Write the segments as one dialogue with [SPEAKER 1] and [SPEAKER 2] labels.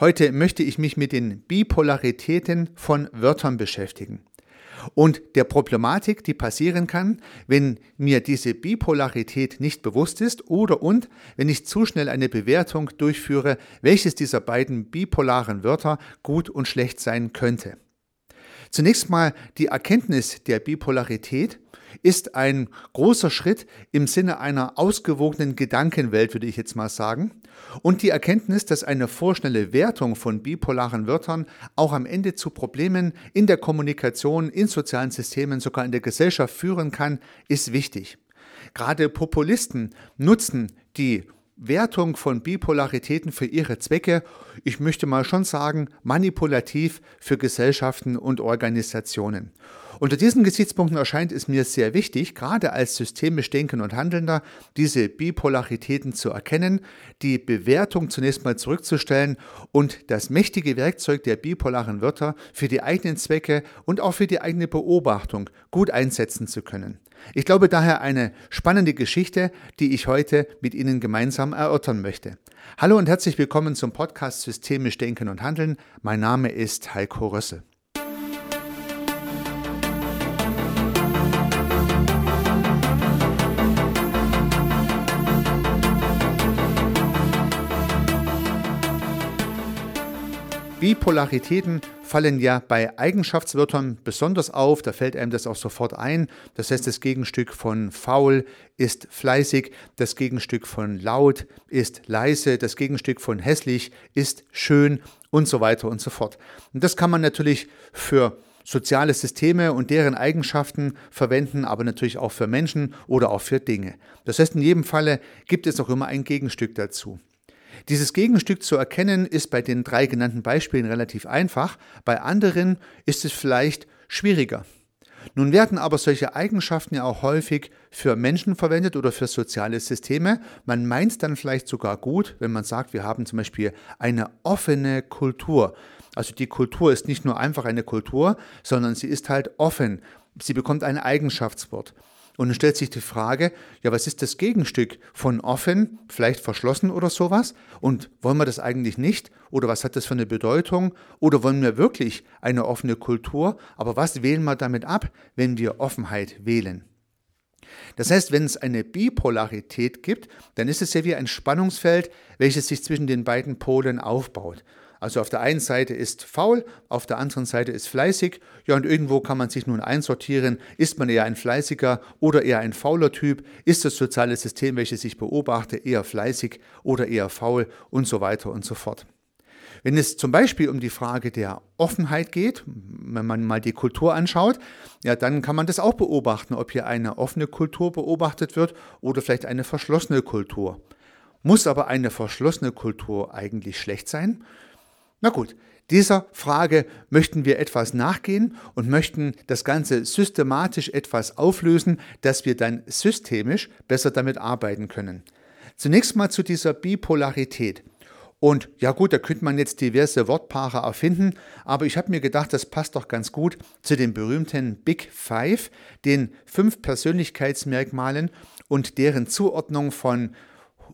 [SPEAKER 1] Heute möchte ich mich mit den Bipolaritäten von Wörtern beschäftigen und der Problematik, die passieren kann, wenn mir diese Bipolarität nicht bewusst ist oder und wenn ich zu schnell eine Bewertung durchführe, welches dieser beiden bipolaren Wörter gut und schlecht sein könnte. Zunächst mal die Erkenntnis der Bipolarität ist ein großer Schritt im Sinne einer ausgewogenen Gedankenwelt, würde ich jetzt mal sagen. Und die Erkenntnis, dass eine vorschnelle Wertung von bipolaren Wörtern auch am Ende zu Problemen in der Kommunikation, in sozialen Systemen, sogar in der Gesellschaft führen kann, ist wichtig. Gerade Populisten nutzen die Wertung von Bipolaritäten für ihre Zwecke, ich möchte mal schon sagen, manipulativ für Gesellschaften und Organisationen. Unter diesen Gesichtspunkten erscheint es mir sehr wichtig, gerade als systemisch Denken und Handelnder, diese Bipolaritäten zu erkennen, die Bewertung zunächst mal zurückzustellen und das mächtige Werkzeug der bipolaren Wörter für die eigenen Zwecke und auch für die eigene Beobachtung gut einsetzen zu können. Ich glaube daher eine spannende Geschichte, die ich heute mit Ihnen gemeinsam erörtern möchte. Hallo und herzlich willkommen zum Podcast Systemisch Denken und Handeln. Mein Name ist Heiko Rössel. Bipolaritäten fallen ja bei Eigenschaftswörtern besonders auf, da fällt einem das auch sofort ein. Das heißt, das Gegenstück von faul ist fleißig, das Gegenstück von laut ist leise, das Gegenstück von hässlich ist schön und so weiter und so fort. Und das kann man natürlich für soziale Systeme und deren Eigenschaften verwenden, aber natürlich auch für Menschen oder auch für Dinge. Das heißt, in jedem Falle gibt es auch immer ein Gegenstück dazu. Dieses Gegenstück zu erkennen ist bei den drei genannten Beispielen relativ einfach, bei anderen ist es vielleicht schwieriger. Nun werden aber solche Eigenschaften ja auch häufig für Menschen verwendet oder für soziale Systeme. Man meint es dann vielleicht sogar gut, wenn man sagt, wir haben zum Beispiel eine offene Kultur. Also die Kultur ist nicht nur einfach eine Kultur, sondern sie ist halt offen. Sie bekommt ein Eigenschaftswort. Und dann stellt sich die Frage, ja, was ist das Gegenstück von offen, vielleicht verschlossen oder sowas? Und wollen wir das eigentlich nicht? Oder was hat das für eine Bedeutung? Oder wollen wir wirklich eine offene Kultur? Aber was wählen wir damit ab, wenn wir Offenheit wählen? Das heißt, wenn es eine Bipolarität gibt, dann ist es ja wie ein Spannungsfeld, welches sich zwischen den beiden Polen aufbaut. Also auf der einen Seite ist faul, auf der anderen Seite ist fleißig. Ja, und irgendwo kann man sich nun einsortieren. Ist man eher ein fleißiger oder eher ein fauler Typ? Ist das soziale System, welches ich beobachte, eher fleißig oder eher faul und so weiter und so fort. Wenn es zum Beispiel um die Frage der Offenheit geht, wenn man mal die Kultur anschaut, ja, dann kann man das auch beobachten, ob hier eine offene Kultur beobachtet wird oder vielleicht eine verschlossene Kultur. Muss aber eine verschlossene Kultur eigentlich schlecht sein? Na gut, dieser Frage möchten wir etwas nachgehen und möchten das Ganze systematisch etwas auflösen, dass wir dann systemisch besser damit arbeiten können. Zunächst mal zu dieser Bipolarität. Und ja gut, da könnte man jetzt diverse Wortpaare erfinden, aber ich habe mir gedacht, das passt doch ganz gut zu den berühmten Big Five, den fünf Persönlichkeitsmerkmalen und deren Zuordnung von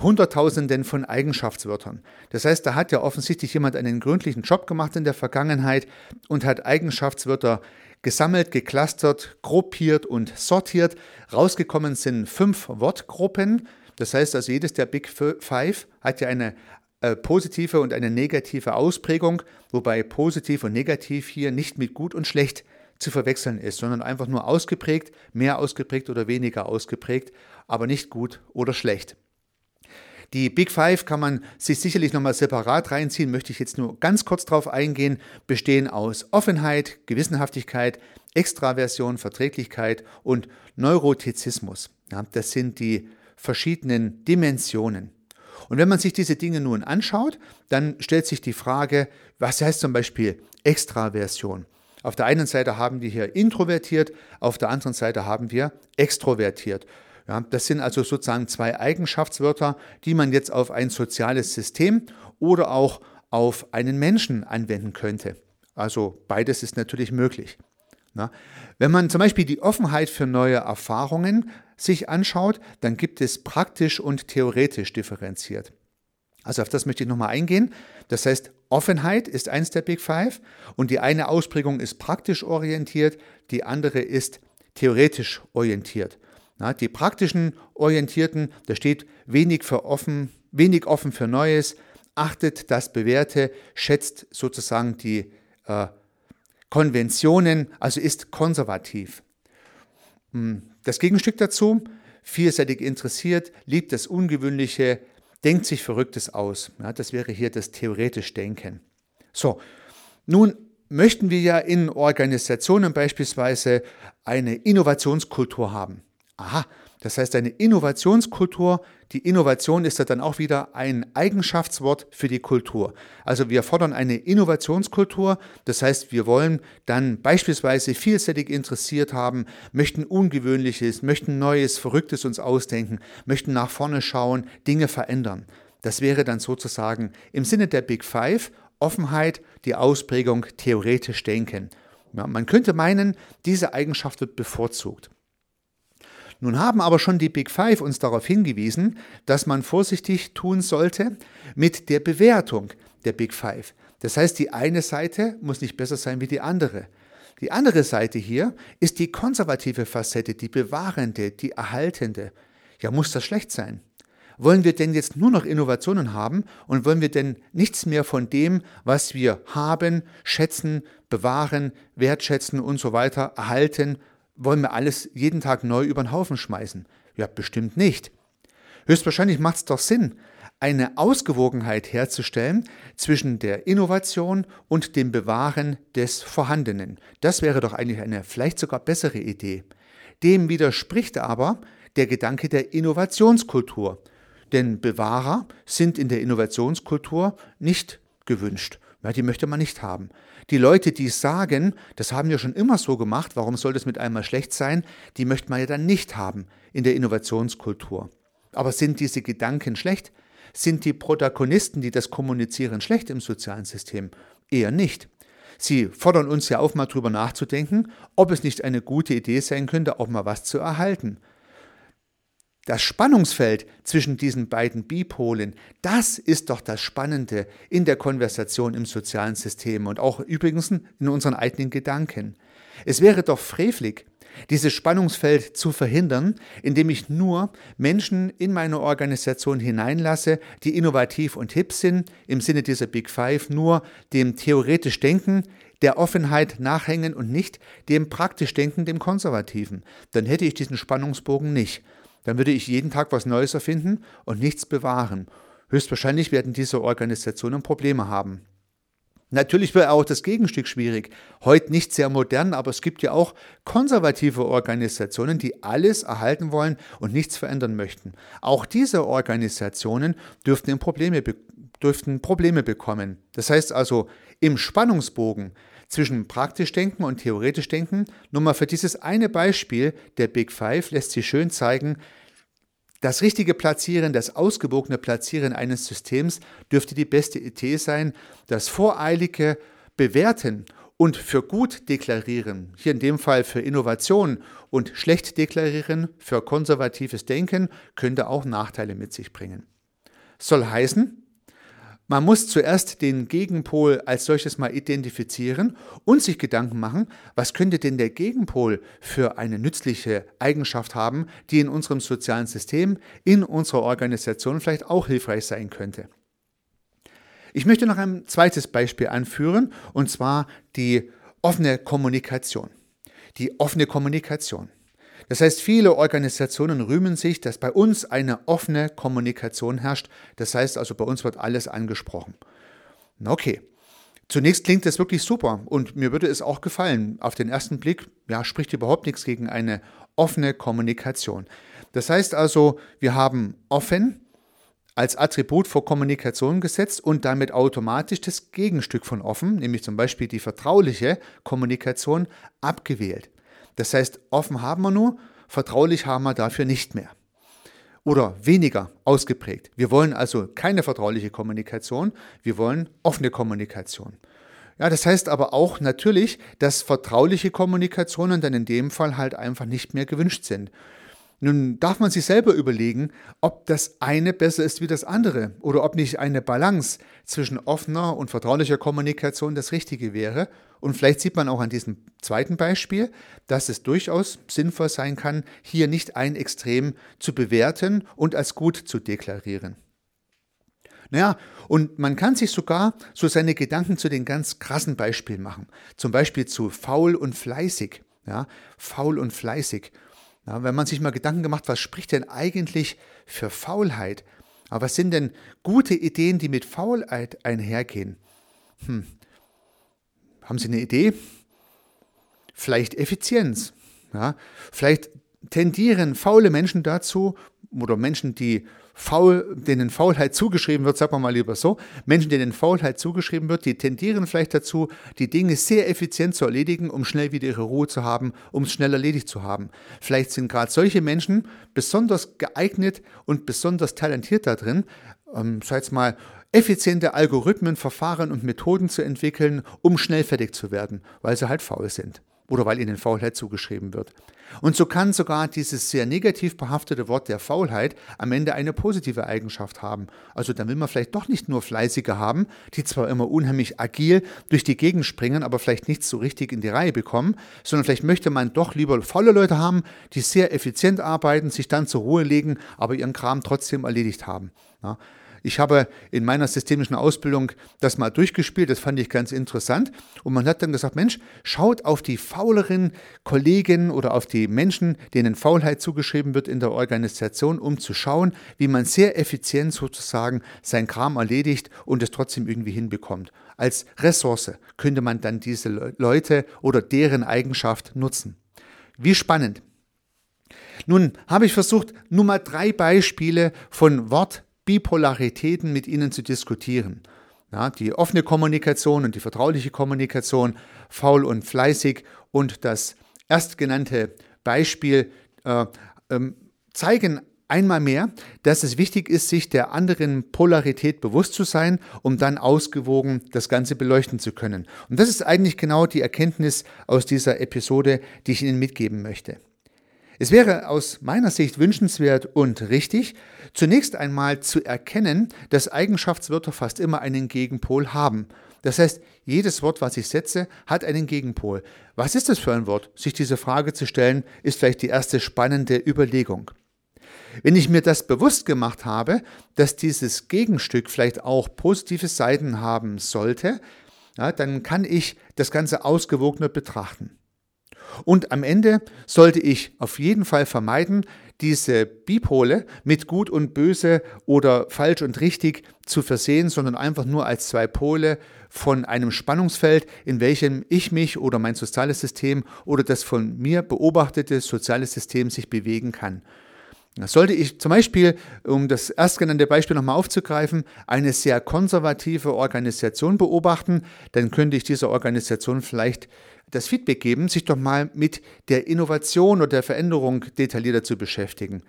[SPEAKER 1] Hunderttausenden von Eigenschaftswörtern. Das heißt, da hat ja offensichtlich jemand einen gründlichen Job gemacht in der Vergangenheit und hat Eigenschaftswörter gesammelt, geclustert, gruppiert und sortiert. Rausgekommen sind fünf Wortgruppen. Das heißt also, jedes der Big Five hat ja eine äh, positive und eine negative Ausprägung, wobei positiv und negativ hier nicht mit gut und schlecht zu verwechseln ist, sondern einfach nur ausgeprägt, mehr ausgeprägt oder weniger ausgeprägt, aber nicht gut oder schlecht. Die Big Five kann man sich sicherlich nochmal separat reinziehen, möchte ich jetzt nur ganz kurz darauf eingehen, bestehen aus Offenheit, Gewissenhaftigkeit, Extraversion, Verträglichkeit und Neurotizismus. Ja, das sind die verschiedenen Dimensionen. Und wenn man sich diese Dinge nun anschaut, dann stellt sich die Frage, was heißt zum Beispiel Extraversion? Auf der einen Seite haben wir hier introvertiert, auf der anderen Seite haben wir extrovertiert. Ja, das sind also sozusagen zwei Eigenschaftswörter, die man jetzt auf ein soziales System oder auch auf einen Menschen anwenden könnte. Also beides ist natürlich möglich. Na, wenn man zum Beispiel die Offenheit für neue Erfahrungen sich anschaut, dann gibt es praktisch und theoretisch differenziert. Also auf das möchte ich nochmal eingehen. Das heißt, Offenheit ist eins der Big Five und die eine Ausprägung ist praktisch orientiert, die andere ist theoretisch orientiert. Na, die praktischen Orientierten, da steht wenig für offen, wenig offen für Neues, achtet das Bewährte, schätzt sozusagen die äh, Konventionen, also ist konservativ. Hm, das Gegenstück dazu, vielseitig interessiert, liebt das Ungewöhnliche, denkt sich Verrücktes aus. Ja, das wäre hier das theoretisch Denken. So, nun möchten wir ja in Organisationen beispielsweise eine Innovationskultur haben. Aha, das heißt eine Innovationskultur. Die Innovation ist ja dann auch wieder ein Eigenschaftswort für die Kultur. Also wir fordern eine Innovationskultur. Das heißt, wir wollen dann beispielsweise vielseitig interessiert haben, möchten Ungewöhnliches, möchten Neues, Verrücktes uns ausdenken, möchten nach vorne schauen, Dinge verändern. Das wäre dann sozusagen im Sinne der Big Five Offenheit, die Ausprägung theoretisch denken. Ja, man könnte meinen, diese Eigenschaft wird bevorzugt. Nun haben aber schon die Big Five uns darauf hingewiesen, dass man vorsichtig tun sollte mit der Bewertung der Big Five. Das heißt, die eine Seite muss nicht besser sein wie die andere. Die andere Seite hier ist die konservative Facette, die bewahrende, die erhaltende. Ja, muss das schlecht sein? Wollen wir denn jetzt nur noch Innovationen haben und wollen wir denn nichts mehr von dem, was wir haben, schätzen, bewahren, wertschätzen und so weiter erhalten, wollen wir alles jeden Tag neu über den Haufen schmeißen? Ja, bestimmt nicht. Höchstwahrscheinlich macht es doch Sinn, eine Ausgewogenheit herzustellen zwischen der Innovation und dem Bewahren des Vorhandenen. Das wäre doch eigentlich eine vielleicht sogar bessere Idee. Dem widerspricht aber der Gedanke der Innovationskultur. Denn Bewahrer sind in der Innovationskultur nicht gewünscht. Ja, die möchte man nicht haben. Die Leute, die sagen, das haben wir schon immer so gemacht, warum soll das mit einmal schlecht sein, die möchte man ja dann nicht haben in der Innovationskultur. Aber sind diese Gedanken schlecht? Sind die Protagonisten, die das kommunizieren, schlecht im sozialen System? Eher nicht. Sie fordern uns ja auf, mal drüber nachzudenken, ob es nicht eine gute Idee sein könnte, auch mal was zu erhalten. Das Spannungsfeld zwischen diesen beiden Bipolen, das ist doch das Spannende in der Konversation im sozialen System und auch übrigens in unseren eigenen Gedanken. Es wäre doch frevlig, dieses Spannungsfeld zu verhindern, indem ich nur Menschen in meine Organisation hineinlasse, die innovativ und hip sind, im Sinne dieser Big Five, nur dem theoretisch Denken, der Offenheit nachhängen und nicht dem praktisch Denken, dem Konservativen. Dann hätte ich diesen Spannungsbogen nicht dann würde ich jeden Tag was Neues erfinden und nichts bewahren. Höchstwahrscheinlich werden diese Organisationen Probleme haben. Natürlich wäre auch das Gegenstück schwierig. Heute nicht sehr modern, aber es gibt ja auch konservative Organisationen, die alles erhalten wollen und nichts verändern möchten. Auch diese Organisationen dürften Probleme, dürften Probleme bekommen. Das heißt also, im Spannungsbogen zwischen praktisch Denken und theoretisch Denken. Nur mal für dieses eine Beispiel der Big Five lässt sich schön zeigen, das richtige Platzieren, das ausgewogene Platzieren eines Systems dürfte die beste Idee sein. Das voreilige Bewerten und für gut deklarieren, hier in dem Fall für Innovation und schlecht deklarieren für konservatives Denken, könnte auch Nachteile mit sich bringen. Soll heißen, man muss zuerst den Gegenpol als solches mal identifizieren und sich Gedanken machen, was könnte denn der Gegenpol für eine nützliche Eigenschaft haben, die in unserem sozialen System, in unserer Organisation vielleicht auch hilfreich sein könnte. Ich möchte noch ein zweites Beispiel anführen, und zwar die offene Kommunikation. Die offene Kommunikation. Das heißt, viele Organisationen rühmen sich, dass bei uns eine offene Kommunikation herrscht. Das heißt also, bei uns wird alles angesprochen. Okay. Zunächst klingt das wirklich super und mir würde es auch gefallen. Auf den ersten Blick ja, spricht überhaupt nichts gegen eine offene Kommunikation. Das heißt also, wir haben offen als Attribut vor Kommunikation gesetzt und damit automatisch das Gegenstück von offen, nämlich zum Beispiel die vertrauliche Kommunikation, abgewählt. Das heißt, offen haben wir nur, vertraulich haben wir dafür nicht mehr. Oder weniger ausgeprägt. Wir wollen also keine vertrauliche Kommunikation, wir wollen offene Kommunikation. Ja, das heißt aber auch natürlich, dass vertrauliche Kommunikationen dann in dem Fall halt einfach nicht mehr gewünscht sind. Nun darf man sich selber überlegen, ob das eine besser ist wie das andere oder ob nicht eine Balance zwischen offener und vertraulicher Kommunikation das Richtige wäre. Und vielleicht sieht man auch an diesem zweiten Beispiel, dass es durchaus sinnvoll sein kann, hier nicht ein Extrem zu bewerten und als gut zu deklarieren. Naja, und man kann sich sogar so seine Gedanken zu den ganz krassen Beispielen machen. Zum Beispiel zu faul und fleißig. Ja, faul und fleißig. Ja, wenn man sich mal Gedanken gemacht, was spricht denn eigentlich für Faulheit? Aber was sind denn gute Ideen, die mit Faulheit einhergehen? Hm. Haben Sie eine Idee? Vielleicht Effizienz. Ja, vielleicht tendieren faule Menschen dazu, oder Menschen, die faul, denen Faulheit zugeschrieben wird, sagen wir mal lieber so, Menschen, denen Faulheit zugeschrieben wird, die tendieren vielleicht dazu, die Dinge sehr effizient zu erledigen, um schnell wieder ihre Ruhe zu haben, um es schnell erledigt zu haben. Vielleicht sind gerade solche Menschen besonders geeignet und besonders talentiert darin, ähm, sag ich mal, effiziente Algorithmen, Verfahren und Methoden zu entwickeln, um schnell fertig zu werden, weil sie halt faul sind oder weil ihnen Faulheit zugeschrieben wird. Und so kann sogar dieses sehr negativ behaftete Wort der Faulheit am Ende eine positive Eigenschaft haben. Also dann will man vielleicht doch nicht nur Fleißige haben, die zwar immer unheimlich agil durch die Gegend springen, aber vielleicht nichts so richtig in die Reihe bekommen, sondern vielleicht möchte man doch lieber faule Leute haben, die sehr effizient arbeiten, sich dann zur Ruhe legen, aber ihren Kram trotzdem erledigt haben. Ja. Ich habe in meiner systemischen Ausbildung das mal durchgespielt, das fand ich ganz interessant. Und man hat dann gesagt, Mensch, schaut auf die fauleren Kollegen oder auf die Menschen, denen Faulheit zugeschrieben wird in der Organisation, um zu schauen, wie man sehr effizient sozusagen sein Kram erledigt und es trotzdem irgendwie hinbekommt. Als Ressource könnte man dann diese Leute oder deren Eigenschaft nutzen. Wie spannend. Nun habe ich versucht, nur mal drei Beispiele von Wort Bipolaritäten mit ihnen zu diskutieren. Ja, die offene Kommunikation und die vertrauliche Kommunikation, faul und fleißig und das erstgenannte Beispiel äh, ähm, zeigen einmal mehr, dass es wichtig ist, sich der anderen Polarität bewusst zu sein, um dann ausgewogen das Ganze beleuchten zu können. Und das ist eigentlich genau die Erkenntnis aus dieser Episode, die ich Ihnen mitgeben möchte. Es wäre aus meiner Sicht wünschenswert und richtig, zunächst einmal zu erkennen, dass Eigenschaftswörter fast immer einen Gegenpol haben. Das heißt, jedes Wort, was ich setze, hat einen Gegenpol. Was ist das für ein Wort? Sich diese Frage zu stellen, ist vielleicht die erste spannende Überlegung. Wenn ich mir das bewusst gemacht habe, dass dieses Gegenstück vielleicht auch positive Seiten haben sollte, ja, dann kann ich das Ganze ausgewogener betrachten. Und am Ende sollte ich auf jeden Fall vermeiden, diese Bipole mit gut und böse oder falsch und richtig zu versehen, sondern einfach nur als zwei Pole von einem Spannungsfeld, in welchem ich mich oder mein soziales System oder das von mir beobachtete soziale System sich bewegen kann. Sollte ich zum Beispiel, um das erstgenannte Beispiel nochmal aufzugreifen, eine sehr konservative Organisation beobachten, dann könnte ich dieser Organisation vielleicht das Feedback geben, sich doch mal mit der Innovation oder der Veränderung detaillierter zu beschäftigen.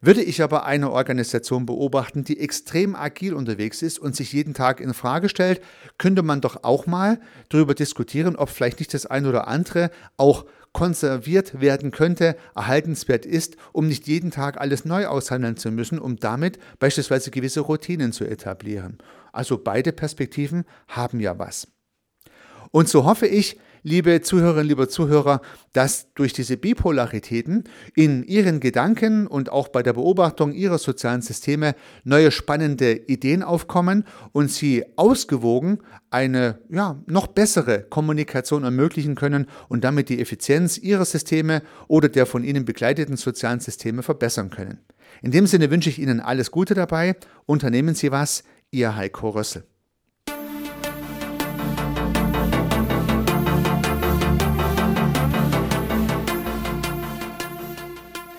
[SPEAKER 1] Würde ich aber eine Organisation beobachten, die extrem agil unterwegs ist und sich jeden Tag in Frage stellt, könnte man doch auch mal darüber diskutieren, ob vielleicht nicht das eine oder andere auch konserviert werden könnte, erhaltenswert ist, um nicht jeden Tag alles neu aushandeln zu müssen, um damit beispielsweise gewisse Routinen zu etablieren. Also beide Perspektiven haben ja was. Und so hoffe ich, liebe Zuhörerinnen, liebe Zuhörer, dass durch diese Bipolaritäten in Ihren Gedanken und auch bei der Beobachtung Ihrer sozialen Systeme neue spannende Ideen aufkommen und Sie ausgewogen eine ja, noch bessere Kommunikation ermöglichen können und damit die Effizienz Ihrer Systeme oder der von Ihnen begleiteten sozialen Systeme verbessern können. In dem Sinne wünsche ich Ihnen alles Gute dabei. Unternehmen Sie was. Ihr Heiko Rössel.